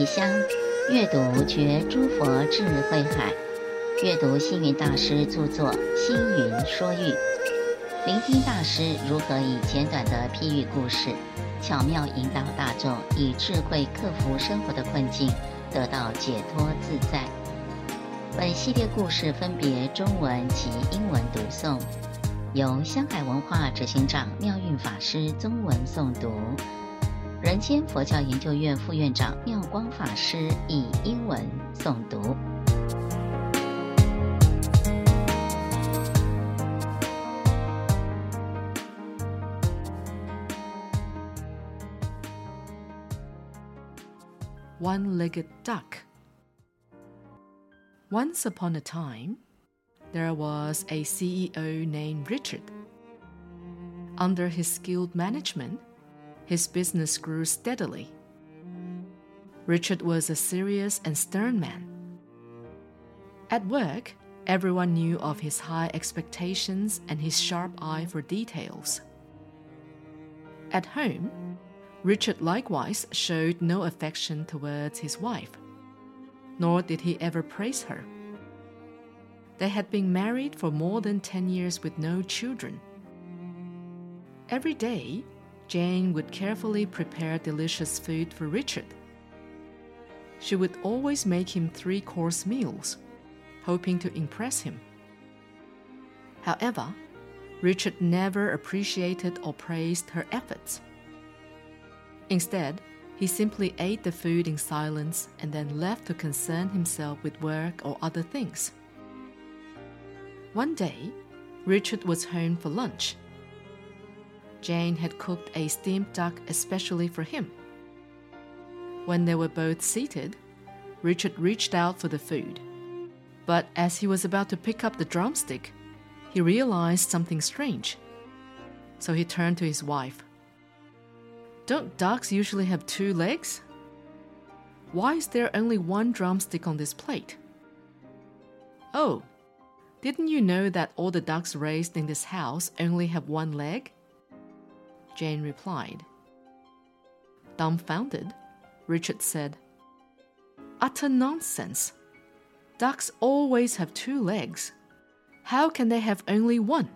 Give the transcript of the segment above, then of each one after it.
提香，阅读觉诸佛智慧海，阅读星云大师著作《星云说喻》，聆听大师如何以简短的譬喻故事，巧妙引导大众以智慧克服生活的困境，得到解脱自在。本系列故事分别中文及英文读诵，由香海文化执行长妙运法师中文诵读。人间佛教研究院副院长妙光法师以英文诵读。One-legged duck. Once upon a time, there was a CEO named Richard. Under his skilled management, his business grew steadily. Richard was a serious and stern man. At work, everyone knew of his high expectations and his sharp eye for details. At home, Richard likewise showed no affection towards his wife, nor did he ever praise her. They had been married for more than 10 years with no children. Every day, Jane would carefully prepare delicious food for Richard. She would always make him three course meals, hoping to impress him. However, Richard never appreciated or praised her efforts. Instead, he simply ate the food in silence and then left to concern himself with work or other things. One day, Richard was home for lunch Jane had cooked a steamed duck especially for him. When they were both seated, Richard reached out for the food. But as he was about to pick up the drumstick, he realized something strange. So he turned to his wife. Don't ducks usually have two legs? Why is there only one drumstick on this plate? Oh, didn't you know that all the ducks raised in this house only have one leg? Jane replied. Dumbfounded, Richard said, Utter nonsense. Ducks always have two legs. How can they have only one?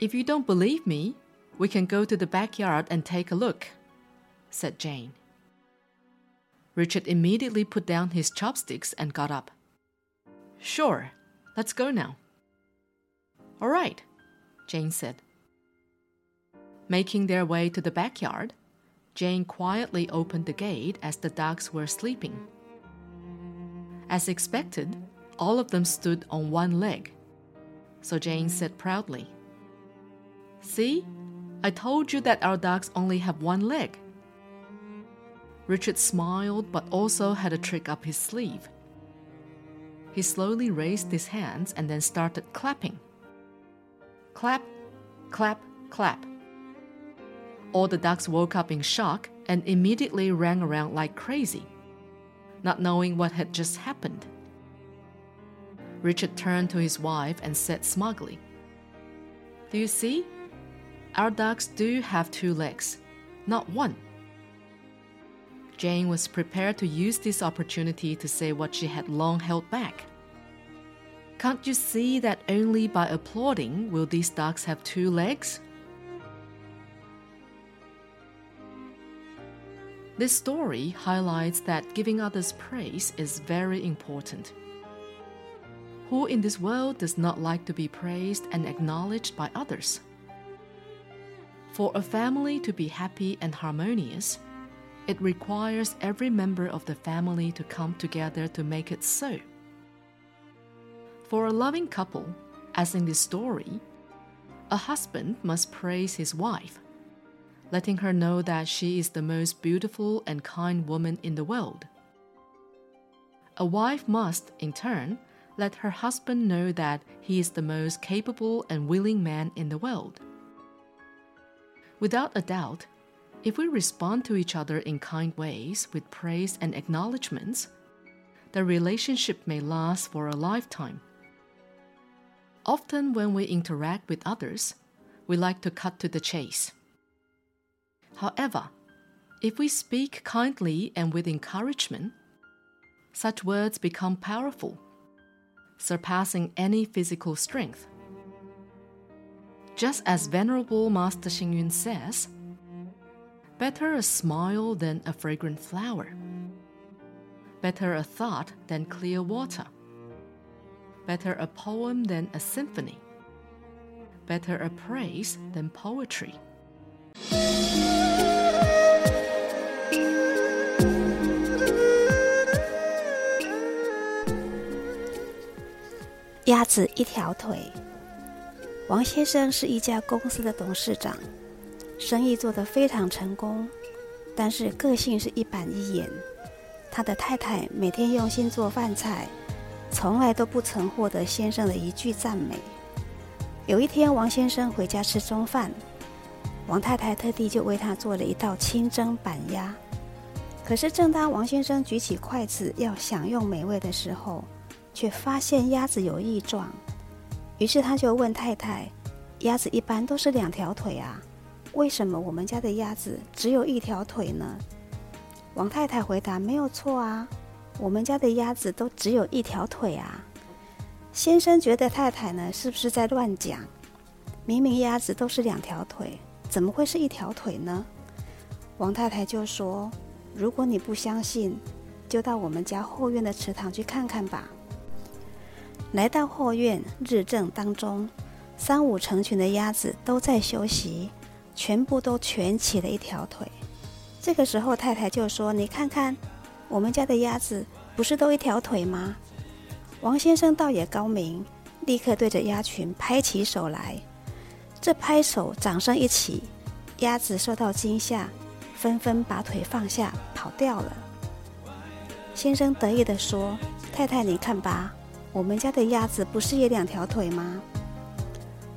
If you don't believe me, we can go to the backyard and take a look, said Jane. Richard immediately put down his chopsticks and got up. Sure, let's go now. All right, Jane said. Making their way to the backyard, Jane quietly opened the gate as the dogs were sleeping. As expected, all of them stood on one leg. So Jane said proudly, See, I told you that our dogs only have one leg. Richard smiled but also had a trick up his sleeve. He slowly raised his hands and then started clapping. Clap, clap, clap. All the ducks woke up in shock and immediately ran around like crazy, not knowing what had just happened. Richard turned to his wife and said smugly, Do you see? Our ducks do have two legs, not one. Jane was prepared to use this opportunity to say what she had long held back. Can't you see that only by applauding will these ducks have two legs? This story highlights that giving others praise is very important. Who in this world does not like to be praised and acknowledged by others? For a family to be happy and harmonious, it requires every member of the family to come together to make it so. For a loving couple, as in this story, a husband must praise his wife letting her know that she is the most beautiful and kind woman in the world. A wife must, in turn, let her husband know that he is the most capable and willing man in the world. Without a doubt, if we respond to each other in kind ways with praise and acknowledgments, the relationship may last for a lifetime. Often, when we interact with others, we like to cut to the chase. However, If we speak kindly and with encouragement, such words become powerful, surpassing any physical strength. Just as Venerable Master Xing says, better a smile than a fragrant flower, better a thought than clear water, better a poem than a symphony, better a praise than poetry. 鸭子一条腿。王先生是一家公司的董事长，生意做得非常成功，但是个性是一板一眼。他的太太每天用心做饭菜，从来都不曾获得先生的一句赞美。有一天，王先生回家吃中饭，王太太特地就为他做了一道清蒸板鸭。可是，正当王先生举起筷子要享用美味的时候，却发现鸭子有异状，于是他就问太太：“鸭子一般都是两条腿啊，为什么我们家的鸭子只有一条腿呢？”王太太回答：“没有错啊，我们家的鸭子都只有一条腿啊。”先生觉得太太呢是不是在乱讲？明明鸭子都是两条腿，怎么会是一条腿呢？王太太就说：“如果你不相信，就到我们家后院的池塘去看看吧。”来到后院，日正当中，三五成群的鸭子都在休息，全部都蜷起了一条腿。这个时候，太太就说：“你看看，我们家的鸭子不是都一条腿吗？”王先生倒也高明，立刻对着鸭群拍起手来。这拍手，掌声一起，鸭子受到惊吓，纷纷把腿放下，跑掉了。先生得意地说：“太太，你看吧。”我们家的鸭子不是也两条腿吗？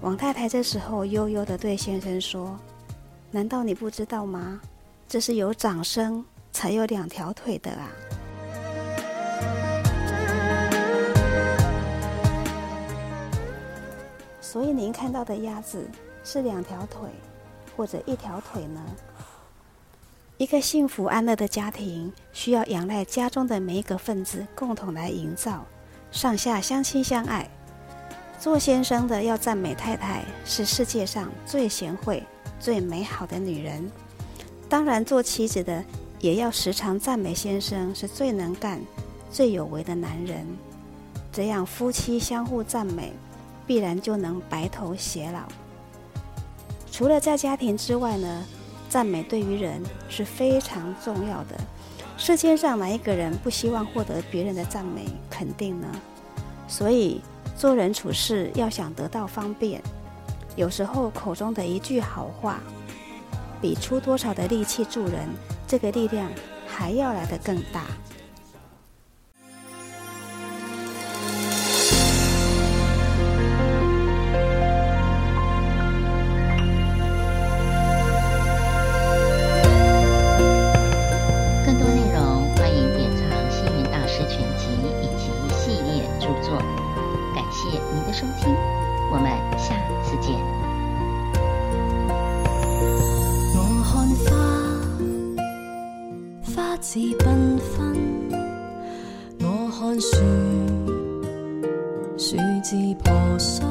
王太太这时候悠悠地对先生说：“难道你不知道吗？这是有掌声才有两条腿的啊！”所以您看到的鸭子是两条腿，或者一条腿呢？一个幸福安乐的家庭需要仰赖家中的每一个分子共同来营造。上下相亲相爱，做先生的要赞美太太是世界上最贤惠、最美好的女人。当然，做妻子的也要时常赞美先生是最能干、最有为的男人。这样夫妻相互赞美，必然就能白头偕老。除了在家庭之外呢，赞美对于人是非常重要的。世界上哪一个人不希望获得别人的赞美肯定呢？所以做人处事要想得到方便，有时候口中的一句好话，比出多少的力气助人，这个力量还要来得更大。花自缤纷；我看树，树枝婆娑，